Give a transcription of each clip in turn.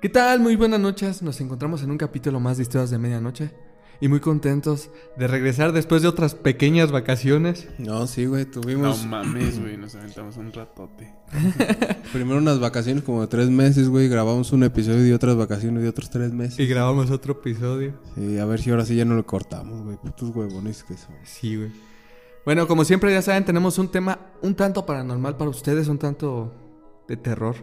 ¿Qué tal? Muy buenas noches. Nos encontramos en un capítulo más de Historias de Medianoche. Y muy contentos de regresar después de otras pequeñas vacaciones. No, sí, güey, No tuvimos mames, güey, nos aventamos un ratote. primero unas vacaciones como de tres meses, güey, grabamos un episodio y otras vacaciones de otros tres meses. Y grabamos otro episodio. Sí, a ver si ahora sí ya no lo cortamos, güey, putos huevones que son. Sí, güey. Bueno, como siempre ya saben, tenemos un tema un tanto paranormal para ustedes, un tanto de terror.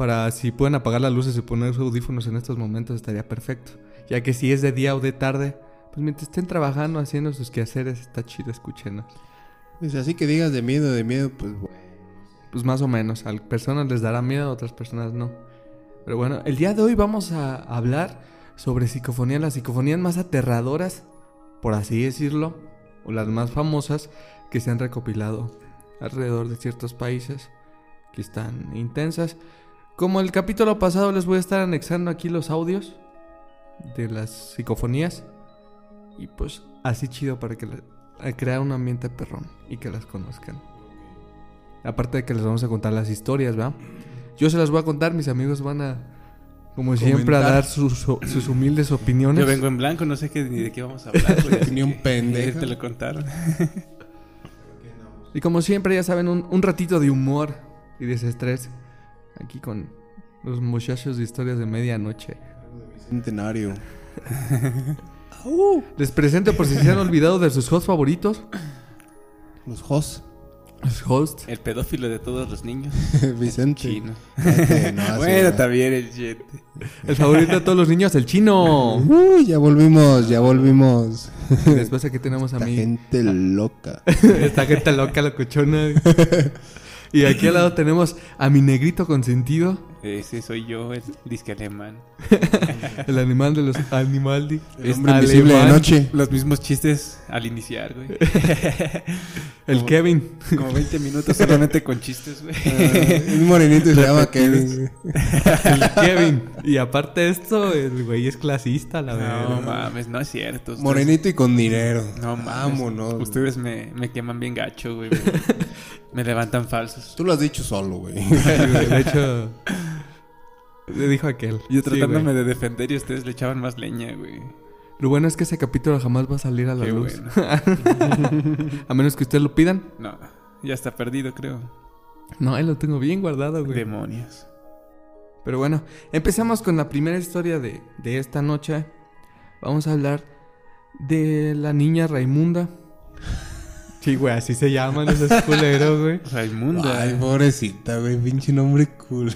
Para si pueden apagar las luces y poner sus audífonos en estos momentos estaría perfecto. Ya que si es de día o de tarde, pues mientras estén trabajando, haciendo sus quehaceres, está chido escúchenos. Pues así que digas de miedo, de miedo, pues, güey. Pues más o menos. A personas les dará miedo, a otras personas no. Pero bueno, el día de hoy vamos a hablar sobre psicofonía, las psicofonías más aterradoras, por así decirlo, o las más famosas que se han recopilado alrededor de ciertos países que están intensas. Como el capítulo pasado les voy a estar anexando aquí los audios de las psicofonías y pues así chido para que le- a crear un ambiente perrón y que las conozcan. Aparte de que les vamos a contar las historias, ¿va? Yo se las voy a contar, mis amigos van a, como siempre, a dar sus, sus humildes opiniones. Yo vengo en blanco, no sé qué, ni de qué vamos a hablar, Ni un pendejo. Te lo contaron. Y como siempre, ya saben, un, un ratito de humor y desestrés aquí con los muchachos de historias de medianoche. Centenario. Les presento por si se han olvidado de sus hosts favoritos. Los Jos. Los hosts. El pedófilo de todos los niños. Vicente. Chino. No, bueno, no. también el jet. El favorito de todos los niños, el chino. Uy, ya volvimos, ya volvimos. Y después aquí tenemos a La mí. gente loca. Esta gente loca, locochona. Y aquí al lado tenemos a mi negrito consentido. Ese soy yo, el disque alemán. El animal de los animaldi. El hombre invisible de noche. Los mismos chistes al iniciar, güey. El Kevin. Como 20 minutos solamente con chistes, güey. Ah, un morenito y se llama Kevin. El Kevin. Y aparte de esto, el güey es clasista, la No verdad. mames, no es cierto. ustedes- Morenito y con dinero. No mames. Vámonos. Ustedes me, me queman bien gacho, güey. Me levantan falsos. Tú lo has dicho solo, güey. De hecho, le dijo aquel. Yo tratándome de defender y ustedes le echaban más leña, güey. Lo bueno es que ese capítulo jamás va a salir a la Qué luz. bueno. a menos que ustedes lo pidan. No, ya está perdido, creo. No, ahí lo tengo bien guardado, güey. Demonios. Pero bueno, empezamos con la primera historia de, de esta noche. Vamos a hablar de la niña Raimunda. Sí, güey, así se llaman esos culeros, güey. Raimunda. Ay, pobrecita, güey. Pinche nombre cool.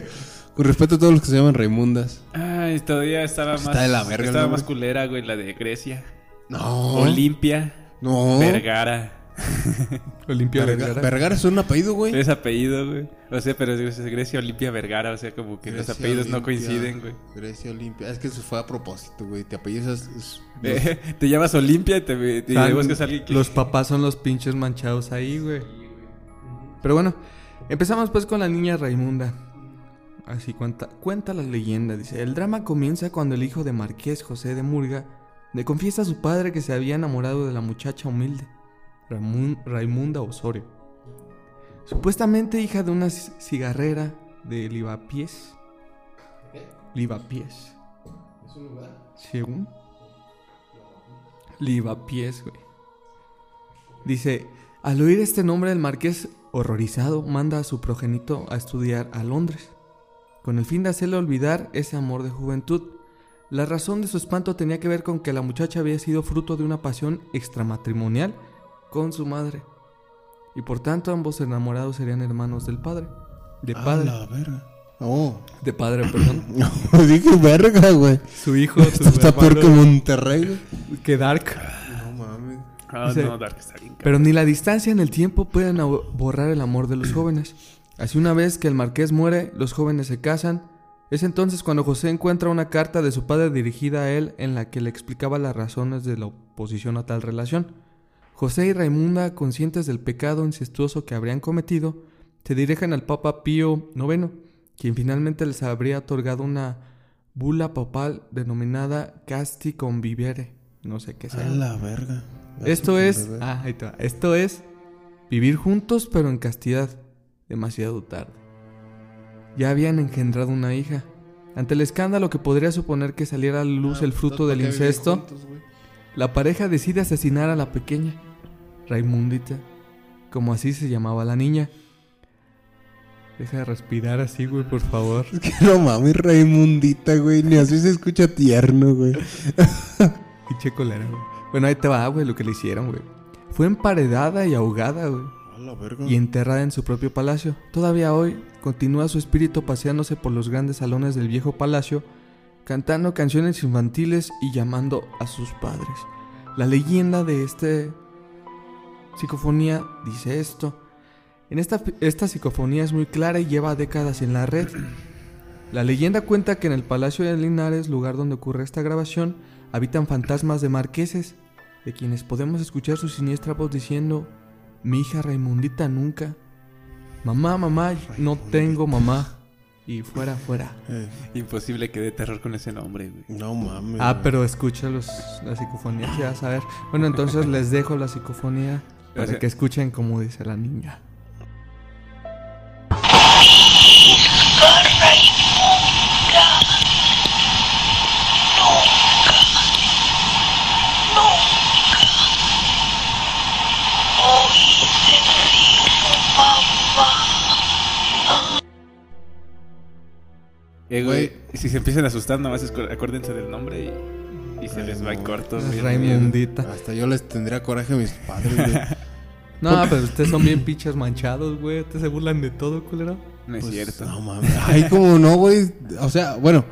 Con respeto a todos los que se llaman Raimundas. Ay, todavía estaba Está más. de la verga, Estaba ¿no, más güey? culera, güey, la de Grecia. No. Olimpia. No. Vergara. Olimpia Verga- Vergara. Vergara es un apellido, güey. Es apellido, güey. O sea, pero es Grecia, Olimpia, Vergara. O sea, como que los apellidos no coinciden, güey. Grecia Olimpia. Es que eso fue a propósito, güey. Te apellidas. es- Eh, te llamas Olimpia y te, te Están- buscas a alguien que. Los papás son los pinches manchados ahí, güey. Pero bueno, empezamos pues con la niña Raimunda. Así cuenta, cuenta la leyenda, dice. El drama comienza cuando el hijo de Marqués José de Murga le confiesa a su padre que se había enamorado de la muchacha humilde, Raimunda Osorio. Supuestamente hija de una ci- cigarrera de Livapiés. Livapiés. ¿Es un lugar? Según. Livapiés, güey. Dice, al oír este nombre el marqués, horrorizado, manda a su progenito a estudiar a Londres, con el fin de hacerle olvidar ese amor de juventud. La razón de su espanto tenía que ver con que la muchacha había sido fruto de una pasión extramatrimonial con su madre. Y por tanto ambos enamorados serían hermanos del padre. De A padre. la verga. Oh. De padre, perdón. No, dije verga, güey. Su hijo, Esto está peor que Monterrey, que Dark. No mames. Ah, Dice, no, Dark está bien cabrón. Pero ni la distancia ni el tiempo pueden borrar el amor de los jóvenes. Así una vez que el marqués muere, los jóvenes se casan. Es entonces cuando José encuentra una carta de su padre dirigida a él en la que le explicaba las razones de la oposición a tal relación. José y Raimunda, conscientes del pecado incestuoso que habrían cometido, se dirigen al Papa Pío IX, quien finalmente les habría otorgado una bula papal denominada Casti Convivere. No sé qué sea. A la verga. Esto es, ah, ahí te va. Esto es vivir juntos pero en castidad. Demasiado tarde. Ya habían engendrado una hija. Ante el escándalo que podría suponer que saliera a la luz Ah, el pues, fruto del ¿para qué vivir incesto, juntos? La pareja decide asesinar a la pequeña, Raimundita, como así se llamaba la niña. Deja de respirar así, güey, por favor. Es que no mames, Raimundita, güey. Ni así se escucha tierno, güey. Pinche colera, güey. Bueno, ahí te va, güey, lo que le hicieron, güey. Fue emparedada y ahogada, güey. A la verga. y enterrada en su propio palacio. Todavía hoy continúa su espíritu paseándose por los grandes salones del viejo palacio, cantando canciones infantiles y llamando a sus padres. La leyenda de este psicofonía dice esto. En esta, esta psicofonía es muy clara y lleva décadas en la red. La leyenda cuenta que en el Palacio de Linares, lugar donde ocurre esta grabación, habitan fantasmas de marqueses, de quienes podemos escuchar su siniestra voz diciendo mi hija Raimundita nunca. Mamá, mamá, no tengo mamá. Y fuera, fuera. Eh, Imposible que dé terror con ese nombre, güey. no mames. Ah, güey. pero escucha los, la psicofonía, ya vas a ver. Bueno, entonces les dejo la psicofonía para que escuchen como dice la niña. Eh, güey, Güey. si se empiezan a asustar, nomás acuérdense del nombre y, y se les va en corto. Raimundita. Hasta yo les tendría coraje a mis padres, güey. No, pero ustedes son bien pinches manchados, güey. Ustedes se burlan de todo, culero. No es Pues, cierto. No mames. Ay, cómo no, güey. O sea, bueno,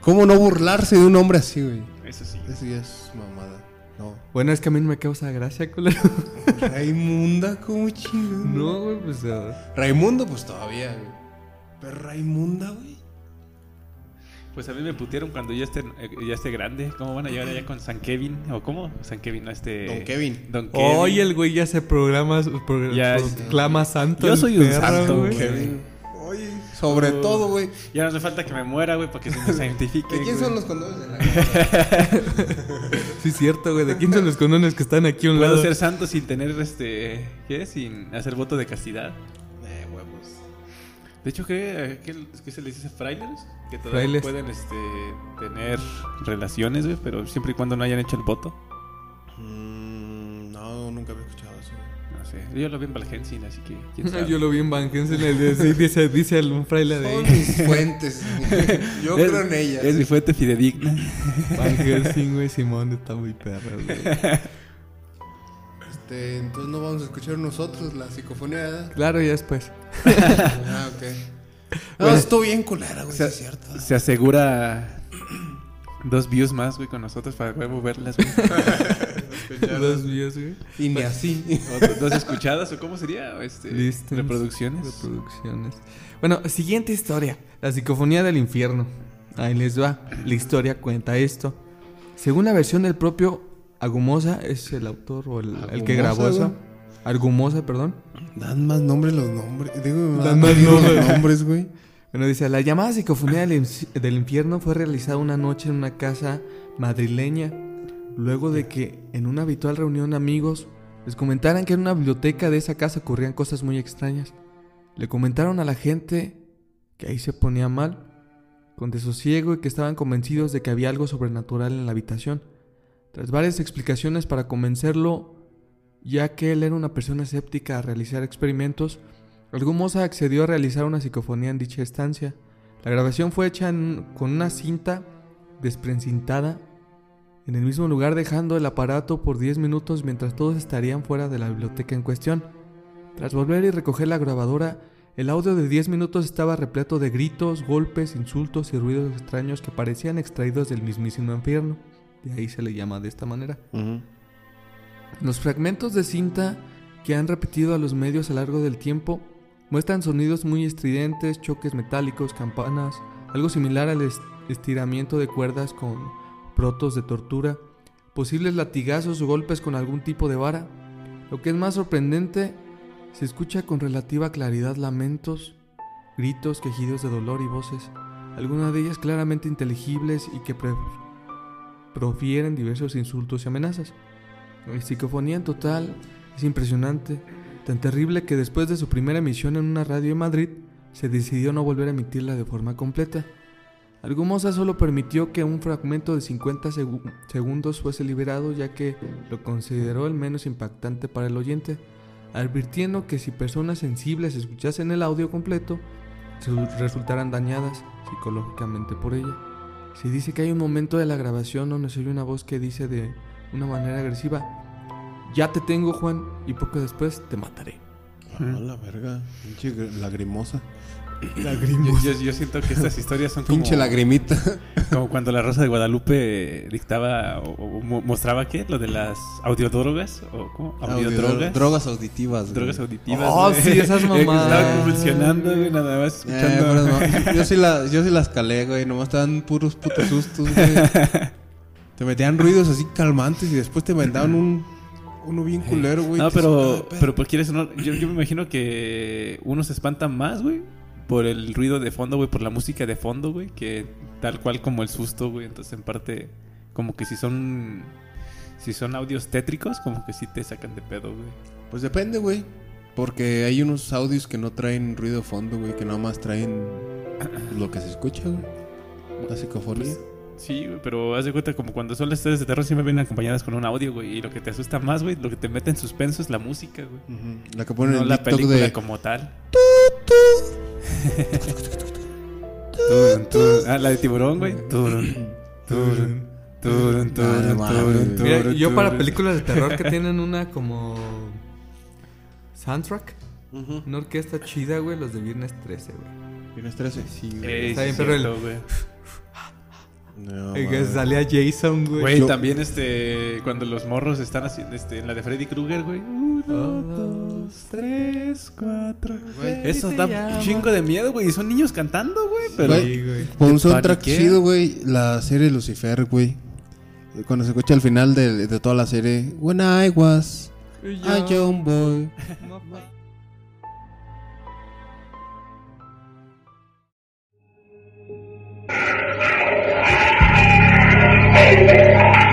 ¿cómo no burlarse de un hombre así, güey? Eso sí. Eso ya es mamada. No. Bueno, es que a mí no me causa gracia, culero. Raimunda, ¿cómo chingado? No, güey, pues... ah, Raimundo, pues todavía, güey. Pero Raimunda, güey. Pues a mí me putearon cuando ya esté, eh, ya esté grande. ¿Cómo van a llegar allá con San Kevin? ¿O cómo? San Kevin, no este... Don Kevin. Don Kevin. Hoy el güey ya se programa, programa Ya, clama santo. Yo soy un perro, santo, güey. Kevin. Oye, sobre todo, güey. Ya no hace falta que me muera, güey, para que se me santifique. ¿De quién güey. son los condones de la casa? Sí, es cierto, güey. ¿De quién son los condones que están aquí a un Puedo lado? ser santo sin tener este. ¿Qué? Sin hacer voto de castidad. Eh, huevos. De hecho, ¿qué, qué, qué se les dice frailes? Que todavía Frailes. pueden este, tener relaciones, güey, pero siempre y cuando no hayan hecho el voto. Mm, no, nunca había escuchado eso. No sé. Yo lo vi en Valhensing, así que. ¿quién sabe? Yo lo vi en Van Helsing, el de- sí, dice, dice el- un fraile de Son mis fuentes. Yo Es- creo en ellas. Es mi fuente fidedigna. Van Helsing, güey, Simón está muy perro, güey. Este, entonces no vamos a escuchar nosotros la psicofonía, ¿verdad? Claro, ya después. Ah, ok. No, Bueno. estuvo bien culera, güey, sí es cierto. Se asegura dos views más, güey, con nosotros para huevo verlas, güey. Dos días, güey. Y ni así. O dos escuchadas, o cómo sería, este, Listens. reproducciones. Reproducciones. Bueno, siguiente historia. La psicofonía del infierno. Ahí les va. La historia cuenta esto. Según la versión del propio Agumosa, es el autor o el, el que grabó eso. Argumosa, perdón. Dan más nombres los nombres. Digo, Dan más nombres. nombres. nombres, güey. Bueno, dice, la llamada psicofonía del, infierno fue realizada una noche en una casa madrileña, luego de que en una habitual reunión de amigos les comentaran que en una biblioteca de esa casa ocurrían cosas muy extrañas. Le comentaron a la gente que ahí se ponía mal, con desosiego y que estaban convencidos de que había algo sobrenatural en la habitación. Tras varias explicaciones para convencerlo, ya que él era una persona escéptica a realizar experimentos, Argumosa accedió a realizar una psicofonía en dicha estancia. La grabación fue hecha con una cinta desprencintada en el mismo lugar dejando el aparato por 10 minutos mientras todos estarían fuera de la biblioteca en cuestión. Tras volver y recoger la grabadora, el audio de 10 minutos estaba repleto de gritos, golpes, insultos y ruidos extraños que parecían extraídos del mismísimo infierno. De ahí se le llama de esta manera. Los fragmentos de cinta que han repetido a los medios a lo largo del tiempo muestran sonidos muy estridentes, choques metálicos, campanas, algo similar al es- estiramiento de cuerdas con protos de tortura, posibles latigazos o golpes con algún tipo de vara. Lo que es más sorprendente, se escucha con relativa claridad lamentos, gritos, quejidos de dolor y voces, algunas de ellas claramente inteligibles y que profieren diversos insultos y amenazas. La psicofonía en total es impresionante, tan terrible que después de su primera emisión en una radio en Madrid, se decidió no volver a emitirla de forma completa. Argumosa solo permitió que un fragmento de 50 segu- segundos fuese liberado ya que lo consideró el menos impactante para el oyente, advirtiendo que si personas sensibles escuchasen el audio completo, se resultaran dañadas psicológicamente por ella. Se dice que hay un momento de la grabación donde se oye una voz que dice de una manera agresiva, ya te tengo Juan y poco después te mataré. A la verga. Pinche gr- lagrimosa. Yo, yo- yo siento que estas historias son como, Pinche lagrimita. como cuando la Rosa de Guadalupe dictaba o, o mo- mostraba qué, lo de las audiodrogas o ¿cómo? Audiodrogas. Drogas auditivas. güey. Drogas auditivas. Oh, güey. sí, esas Eh, mamadas. Estaba convulsionando, güey, nada más Eh, escuchando. pero no, yo, sí la- yo sí las calé, güey. Nomás estaban puros putos sustos, güey. Te metían ruidos así calmantes y después te mandaban un... Uno bien culero, güey. no, pero, pero pues quieres no, yo, yo me imagino que uno se espanta más, güey, por el ruido de fondo, güey, por la música de fondo, güey, que tal cual como el susto, güey. Entonces, en parte, como que si son, si son audios tétricos, como que sí te sacan de pedo, güey. Pues depende, güey. Porque hay unos audios que no traen ruido de fondo, güey. Que nada más traen lo que se escucha, güey. La psicofonía. Sí, güey, pero haz de cuenta como cuando son las historias de terror siempre vienen acompañadas con un audio, güey. Y lo que te asusta más, güey, lo que te mete en suspenso es la música, güey. Ujú. La que ponen No en la TikTok película de... como tal. Turun, turun. Ah, la de tiburón, güey. Turun, turun, turun, turun, no mames, turun, güey. Mira, turun, yo para películas de terror que tienen una como soundtrack, una orquesta chida, güey, los de Viernes 13, güey. ¿Tienes 13? Sí, güey. Ey, Está sí, bien, pero el, güey. No, que salía Jason, güey. También este, cuando los morros están haciendo este, en la de Freddy Krueger, güey. Uno, dos, tres, cuatro. Eso da un chingo de miedo, güey. Y son niños cantando, güey. Pero... Sí, güey. Un soundtrack chido, güey. La serie Lucifer, güey. Cuando se escucha al final de, de toda la serie. When I a young boy. Amen.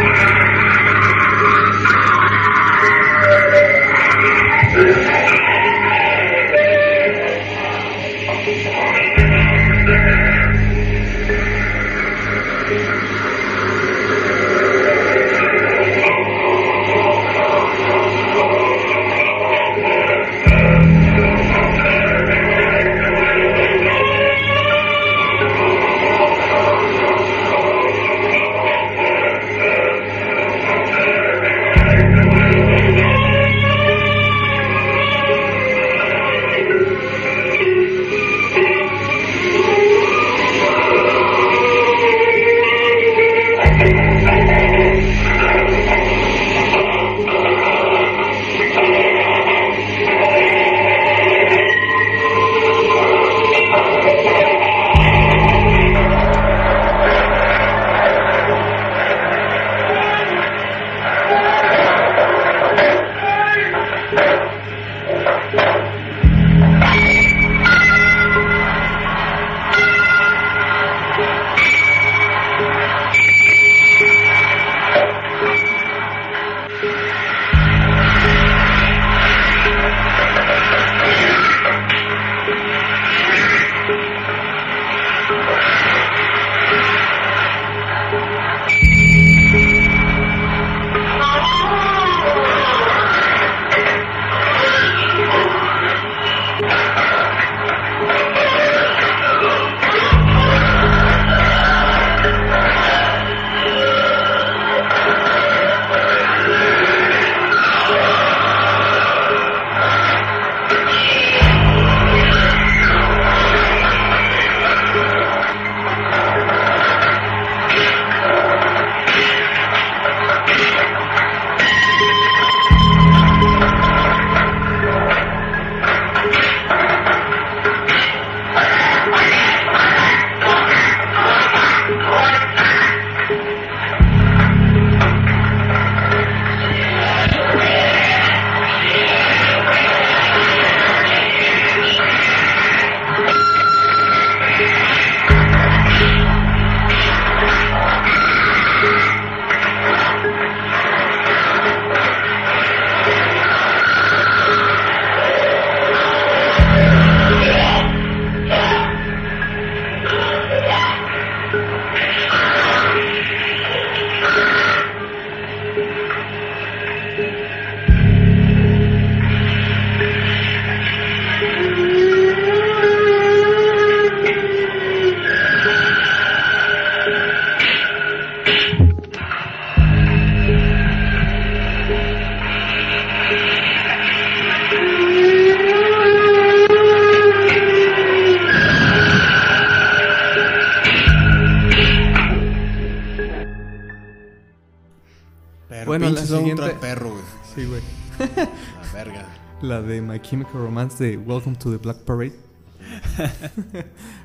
Soundtrack siguiente. perro, güey. Sí, güey. La verga. La de My Chemical Romance de Welcome to the Black Parade.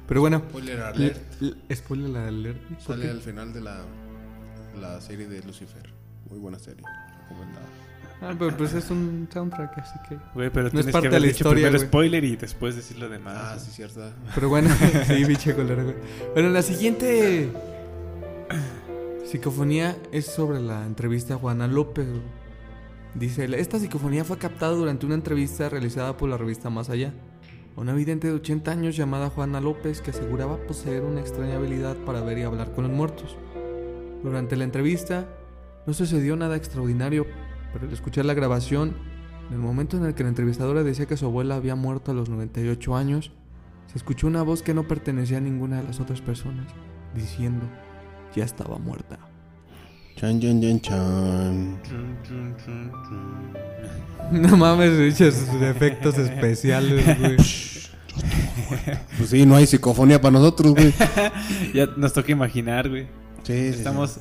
Pero bueno. Spoiler alert. Spoiler alert. ¿por Sale al final de la, la serie de Lucifer. Muy buena serie. Recomendada. Ah, pero pues es un soundtrack, así que. Güey, pero No es parte que de la dicho historia, primero güey. spoiler y después decir lo demás. Ah, sí, cierto. Pero bueno, sí, biche color, güey. Bueno, la siguiente psicofonía es sobre la entrevista a Juana López. Dice, esta psicofonía fue captada durante una entrevista realizada por la revista Más Allá. Una vidente de 80 años llamada Juana López que aseguraba poseer una extraña habilidad para ver y hablar con los muertos. Durante la entrevista no sucedió nada extraordinario, pero al escuchar la grabación, en el momento en el que la entrevistadora decía que su abuela había muerto a los 98 años, se escuchó una voz que no pertenecía a ninguna de las otras personas, diciendo, ya estaba muerta. Chan, chan, chan, chan. No mames, dices efectos especiales, güey. Pues sí, no hay psicofonía para nosotros, güey. Ya nos toca imaginar, güey. Sí, sí, Estamos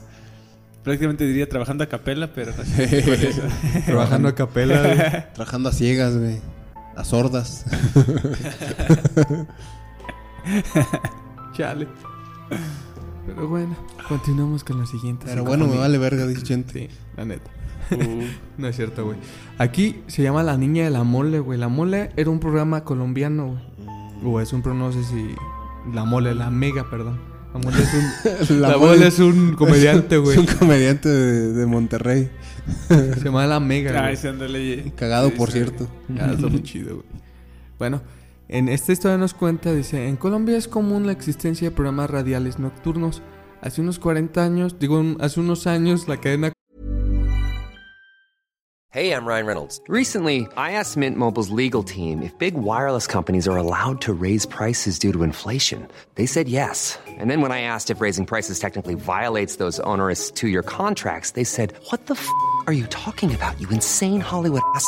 prácticamente diría trabajando a capela, pero no sí. sé por eso. Trabajando a capela, güey. Trabajando a ciegas, güey. A sordas. Chale. Pero bueno, continuamos con la siguiente. Pero bueno, me vale verga, dice gente. Sí, la neta. Uh, No es cierto, güey. Aquí se llama La Niña de la Mole, güey. La Mole era un programa colombiano, güey. O es un, pro- no sé si... La Mole, la Mega, perdón. La Mole es un... la, mole es un comediante, Es güey. un comediante de, de Monterrey. Se llama La Mega, güey. Cagado, Sí, por sí. cierto. Está muy chido, güey. Bueno, en esta historia nos cuenta, dice, en Colombia es común la existencia de programas radiales nocturnos. Hace unos 40 años, digo, hace unos años la cadena Hey, I'm Ryan Reynolds. Recently, I asked Mint Mobile's legal team if big wireless companies are allowed to raise prices due to inflation. They said yes. And then when I asked if raising prices technically violates those onerous two year contracts, they said, What the f are you talking about, you insane Hollywood ass?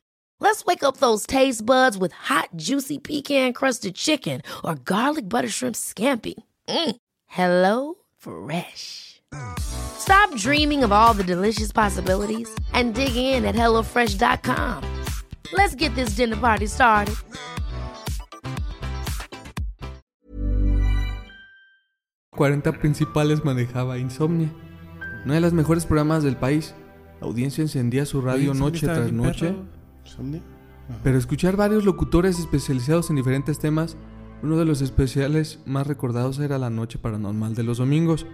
Let's wake up those taste buds with hot, juicy pecan crusted chicken or garlic butter shrimp scampi. Mm. Hello Fresh. Stop dreaming of all the delicious possibilities and dig in at HelloFresh.com. Let's get this dinner party started. Los 40 principales manejaba Insomnia. Uno de los mejores programas del país. La audiencia encendía su radio noche tras noche. perro. Pero escuchar varios locutores especializados en diferentes temas, uno de los especiales más recordados era la noche paranormal de los domingos.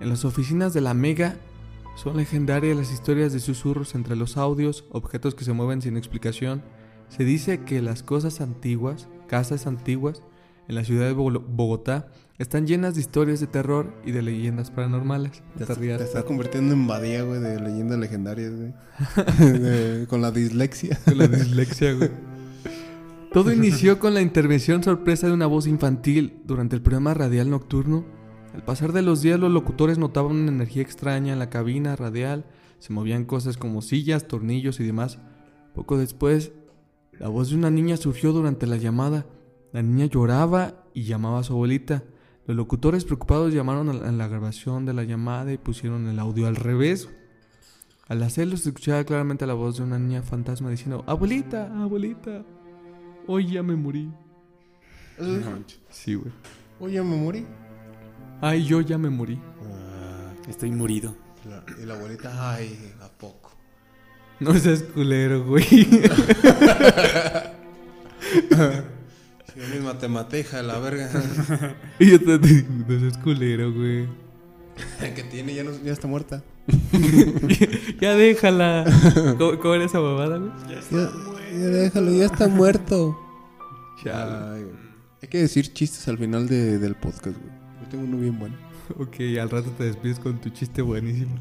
En las oficinas de la Mega son legendarias las historias de susurros entre los audios, objetos que se mueven sin explicación. Se dice que las cosas antiguas, casas antiguas, en la ciudad de Bo- Bogotá, están llenas de historias de terror y de leyendas paranormales. No Te, te te estás convirtiendo en badía, güey, de leyendas legendarias, güey. De- con la dislexia. Con la dislexia, güey. Todo inició con la intervención sorpresa de una voz infantil durante el programa radial nocturno. Al pasar de los días, los locutores notaban una energía extraña en la cabina radial. Se movían cosas como sillas, tornillos y demás. Poco después, la voz de una niña surgió durante la llamada. La niña lloraba y llamaba a su abuelita. Los locutores preocupados llamaron a la, a la grabación de la llamada y pusieron el audio al revés. Al hacerlo se escuchaba claramente la voz de una niña fantasma diciendo, abuelita, abuelita, hoy ya me morí. Sí, güey. Oye, me morí. Ay, yo ya me morí. Estoy murido. La- y la abuelita, ay, ¿a poco? No seas culero, güey. Si yo misma te maté, hija de la verga. y yo te digo, no seas culero, güey. que tiene, ya, no, ya está muerta. ya déjala. ¿Cómo, cómo era esa babada, güey? Ya, ya déjalo, ya está muerto. Ay, güey. Hay que decir chistes al final de- del podcast, güey. Yo tengo uno bien bueno. Ok, al rato te despides con tu chiste buenísimo.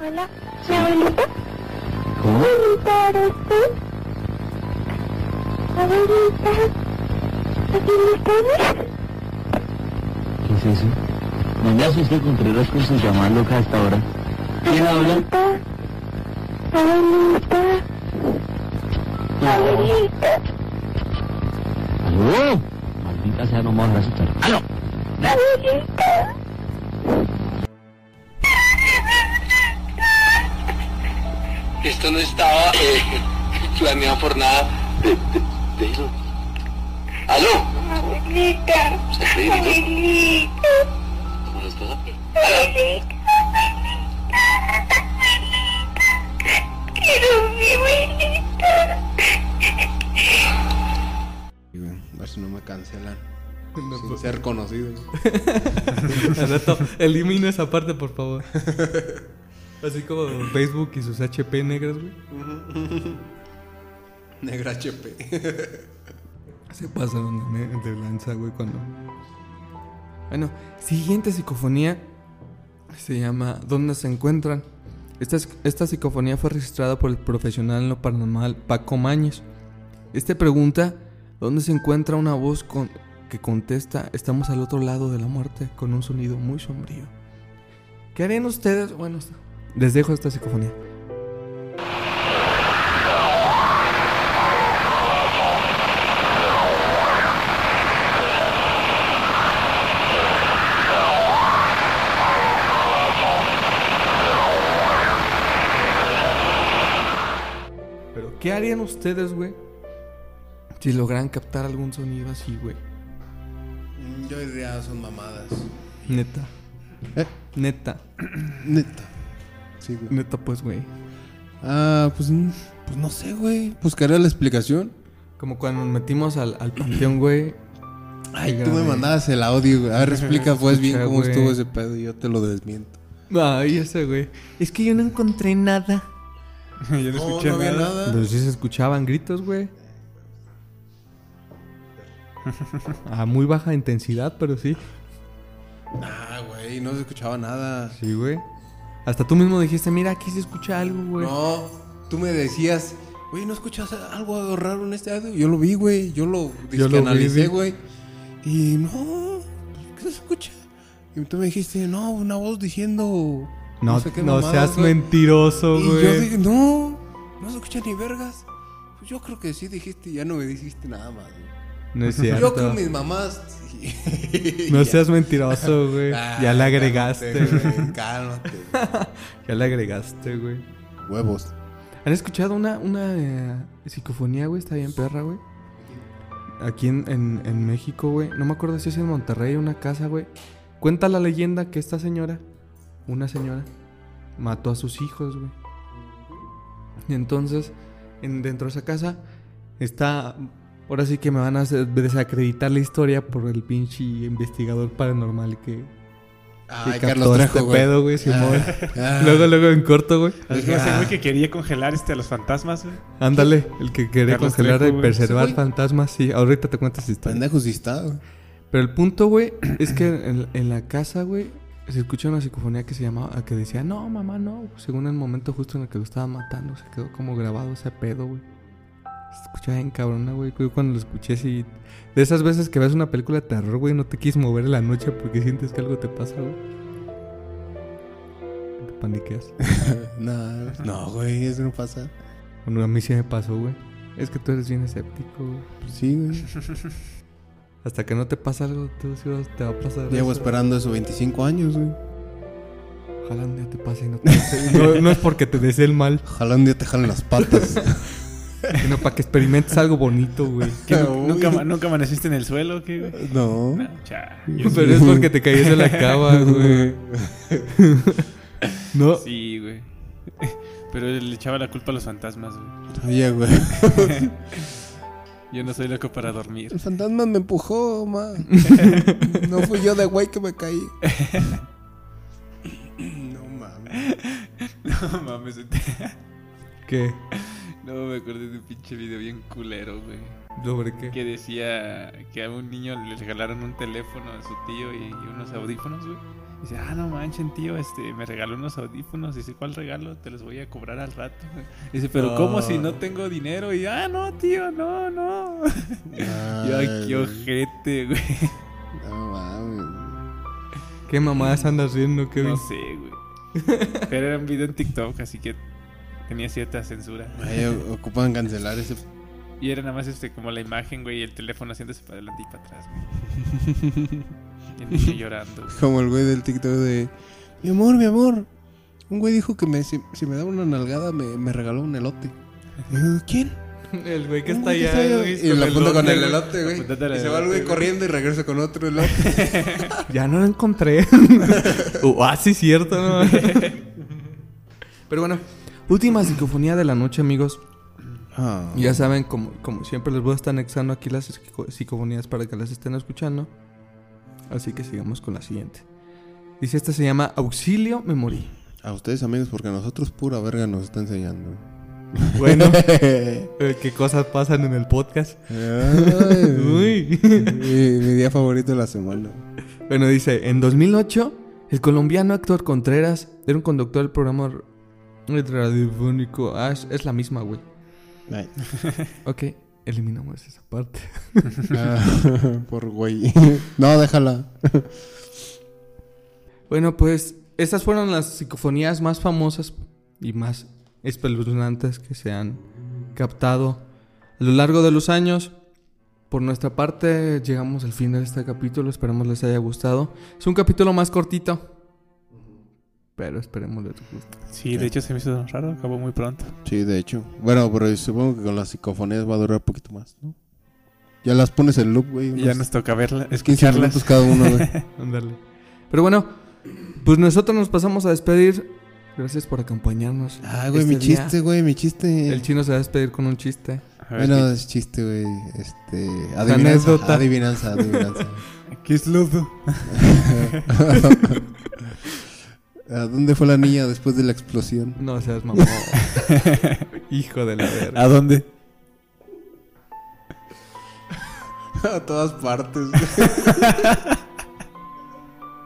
Hola, mi abuelita. Abuelita, ¿eres tú? ¿Qué es eso? No me asuste Contreras con sus llamadas locas hasta ahora. ¿Quién habla? ¿Aló? Maldita sea, no me vas a asustar. ¡Aló! Esto no estaba eh, planeado por nada. De, de, de eso. ¿Aló? Abuelita, Sofrito. abuelita, ¿Cómo está? abuelita, quiero mi abuelita. A ver si no me cancelan. Sin ser conocido. Al rato, elimina esa parte, por favor. Así como Facebook y sus HP negras, güey. Negra HP. Se pasaron de, de lanza, güey, cuando... Bueno, siguiente psicofonía se llama ¿Dónde se encuentran? Esta, es- esta psicofonía fue registrada por el profesional en lo paranormal Paco Mañez. Este pregunta ¿Dónde se encuentra una voz que contesta Estamos al otro lado de la muerte con un sonido muy sombrío? ¿Qué harían ustedes? Bueno, les dejo esta psicofonía. ¿Qué harían ustedes, güey? Si logran captar algún sonido así, güey. Yo diría son mamadas. Neta. ¿Eh? Neta. Neta. Sí, güey. Neta, pues, güey. Ah, pues, mm, pues no sé, güey. Buscaré la explicación. Como cuando nos metimos al, al panteón, güey. Ay, Oiga, tú me mandabas el audio, güey. A ver, explica pues bien cómo güey. estuvo ese pedo y yo te lo desmiento. Ay, ese, güey. Es que yo no encontré nada. Yo no, No, escuché no había nada. nada. Pero sí se escuchaban gritos, güey. A muy baja intensidad, pero sí. Ah, güey, no se escuchaba nada. Sí, güey. Hasta tú mismo dijiste, mira, aquí se escucha algo, güey. No, tú me decías, güey, ¿no escuchas algo raro en este audio? Yo lo vi, güey. Yo lo, Yo lo analicé, vi. güey. Y no, ¿qué se escucha? Y tú me dijiste, no, una voz diciendo. No, sé qué no mamadas, seas güey. mentiroso, Y yo güey. dije, no, no se escucha ni vergas. Pues yo creo que sí dijiste y ya no me dijiste nada más, güey. No es Yo cierto. creo mis mamás. sí. No seas mentiroso, güey. Ah, ya le agregaste, cálmate, güey. güey, Cálmate. Ya le agregaste, güey. Huevos. ¿Han escuchado una, una eh, psicofonía, güey? Está bien perra, güey. Aquí en, en, en México, güey. No me acuerdo si es en Monterrey, una casa, güey. Cuenta la leyenda que esta señora, una señora, mató a sus hijos, güey. Y entonces, en, dentro de esa casa, está... Ahora sí que me van a desacreditar la historia por el pinche investigador paranormal que, Ay, que Carlos captó Trejo, este güey. pedo, güey, Simón. Ah. luego, luego en corto, güey. Es ese güey que quería congelar este a los fantasmas, güey. Ándale, el que quería Carlos congelar Trejo, y preservar fantasmas, sí. Ahorita te cuento esta historia. Pendejo está, güey. Pero el punto, güey, es que en, en la casa, güey, se escucha una psicofonía que se llamaba, que decía, no, mamá, no. Según el momento justo en el que lo estaban matando, se quedó como grabado ese pedo, güey. Se escuchaba bien cabrona, güey. Yo cuando lo escuché, sí. De esas veces que ves una película de terror, güey, no te quieres mover en la noche porque sientes que algo te pasa, güey. Te paniqueas. No, no, güey, eso no pasa. Bueno, a mí sí me pasó, güey. Es que tú eres bien escéptico, güey. Pues sí, güey. Hasta que no te pasa algo, tú sí vas- te va a pasar. Llevo eso. esperando eso 25 años, güey. Ojalá un día te pase y no te pase. no, no es porque te desee el mal, Ojalá un día te jalen las patas. sino para que experimentes algo bonito, güey. ¿Qué, nu- Uy. ¿Nunca, ma- ¿Nunca amaneciste en el suelo qué, güey? no. No, cha, yo sí. Pero es porque te caías de la cama, güey. no. Sí, güey. Pero le echaba la culpa a los fantasmas, güey. Oye, güey. Yo no soy loco para dormir. El fantasma me empujó, ma. No fui yo de güey que me caí. No mames. No mames. ¿Qué? No me acordé de un pinche video bien culero, güey. ¿Sobre qué? Que decía que a un niño le regalaron un teléfono a su tío y, y unos audífonos, güey. Dice, ah, no manchen, tío, este, me regaló unos audífonos. Dice, ¿cuál regalo? Te los voy a cobrar al rato. Dice, pero No. ¿cómo si no tengo dinero? Y, ah, no, tío, no, no. y, ay, qué ojete, güey. No mames. ¿Qué mamadas andas riendo, Kevin? No sé, güey. Pero era un video en TikTok, así que tenía cierta censura. Ay, ocupan cancelar ese. Y era nada más este, como la imagen, güey, y el teléfono haciéndose para adelante y para atrás, güey. Y el niño llorando. güey. Como el güey del TikTok de. Mi amor, mi amor. Un güey dijo que me, si, si me daba una nalgada me, me regaló un elote. ¿Quién? El güey que está güey allá. güey, Y la apunta con el elote, güey. Y se va el güey corriendo y regresa con otro elote. Ya no lo encontré. Uh, ah, sí, cierto, ¿no? Pero bueno, última psicofonía de la noche, amigos. Ah. Ya saben, como, como siempre, les voy a estar anexando aquí las psico- psicofonías para que las estén escuchando. Así que sigamos con la siguiente. Dice, esta se llama Auxilio Me Morí. A ustedes, amigos, porque a nosotros pura verga nos está enseñando. Bueno, eh, qué cosas pasan en el podcast. Ay, Uy. mi, mi día favorito de la semana. Bueno, dice, en 2008, el colombiano Héctor Contreras era un conductor del programa radiofónico. Ah, es, es la misma, güey. Ok, eliminamos esa parte. Ah, por güey. No, déjala. Bueno, pues estas fueron las psicofonías más famosas y más espeluznantes que se han captado a lo largo de los años. Por nuestra parte, llegamos al fin de este capítulo. Esperemos les haya gustado. Es un capítulo más cortito. Pero esperemos les guste. Sí, de hecho se me hizo raro, acabó muy pronto. Sí, de hecho. Bueno, pero supongo que con las psicofonías va a durar un poquito más, ¿no? Ya las pones en loop, güey. Ya nos toca verla, 15 escucharlas. minutos cada uno, güey. Ándale. Pero bueno, pues nosotros nos pasamos a despedir. Gracias por acompañarnos. Ah, güey, este mi día. chiste, güey, mi chiste. El chino se va a despedir con un chiste. A ver, Bueno, ¿qué- es chiste, güey. Este. anécdota. Adivinanza, adivinanza, adivinanza. ¿Qué es lodo? ¿A dónde fue la niña después de la explosión? No seas mamón. Hijo de la verga. ¿A dónde? A todas partes.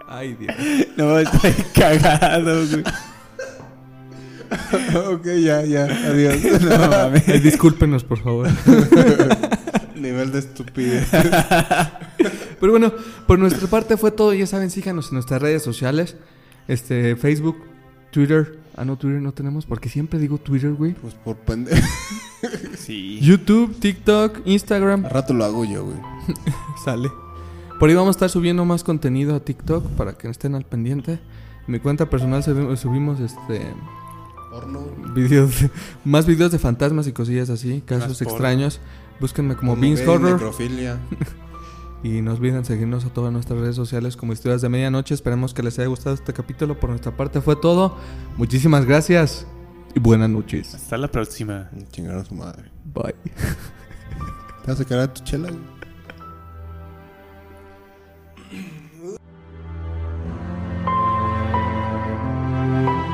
Ay, Dios. No, estoy cagado, güey. ok, ya, ya. Adiós. No mames. Eh, discúlpenos, por favor. Nivel de estupidez. Pero bueno, por nuestra parte fue todo. Ya saben, síganos en nuestras redes sociales. Este, Facebook, Twitter. Ah, no, Twitter no tenemos porque siempre digo Twitter, güey. Pues por pendejo. Sí. YouTube, TikTok, Instagram. A rato lo hago yo, güey. Sale. Por ahí vamos a estar subiendo más contenido a TikTok para que estén al pendiente. En mi cuenta personal subi- subimos este Porno. videos, de- más videos de fantasmas y cosillas así, casos extraños. Búsquenme como Beans Horror Necrofilia. Y no olviden seguirnos a todas nuestras redes sociales como Historias de Medianoche. Esperemos que les haya gustado este capítulo. Por nuestra parte fue todo. Muchísimas gracias y buenas noches. Hasta la próxima. Chingar a su madre. Bye. ¿Te vas a sacar a tu chela, güey?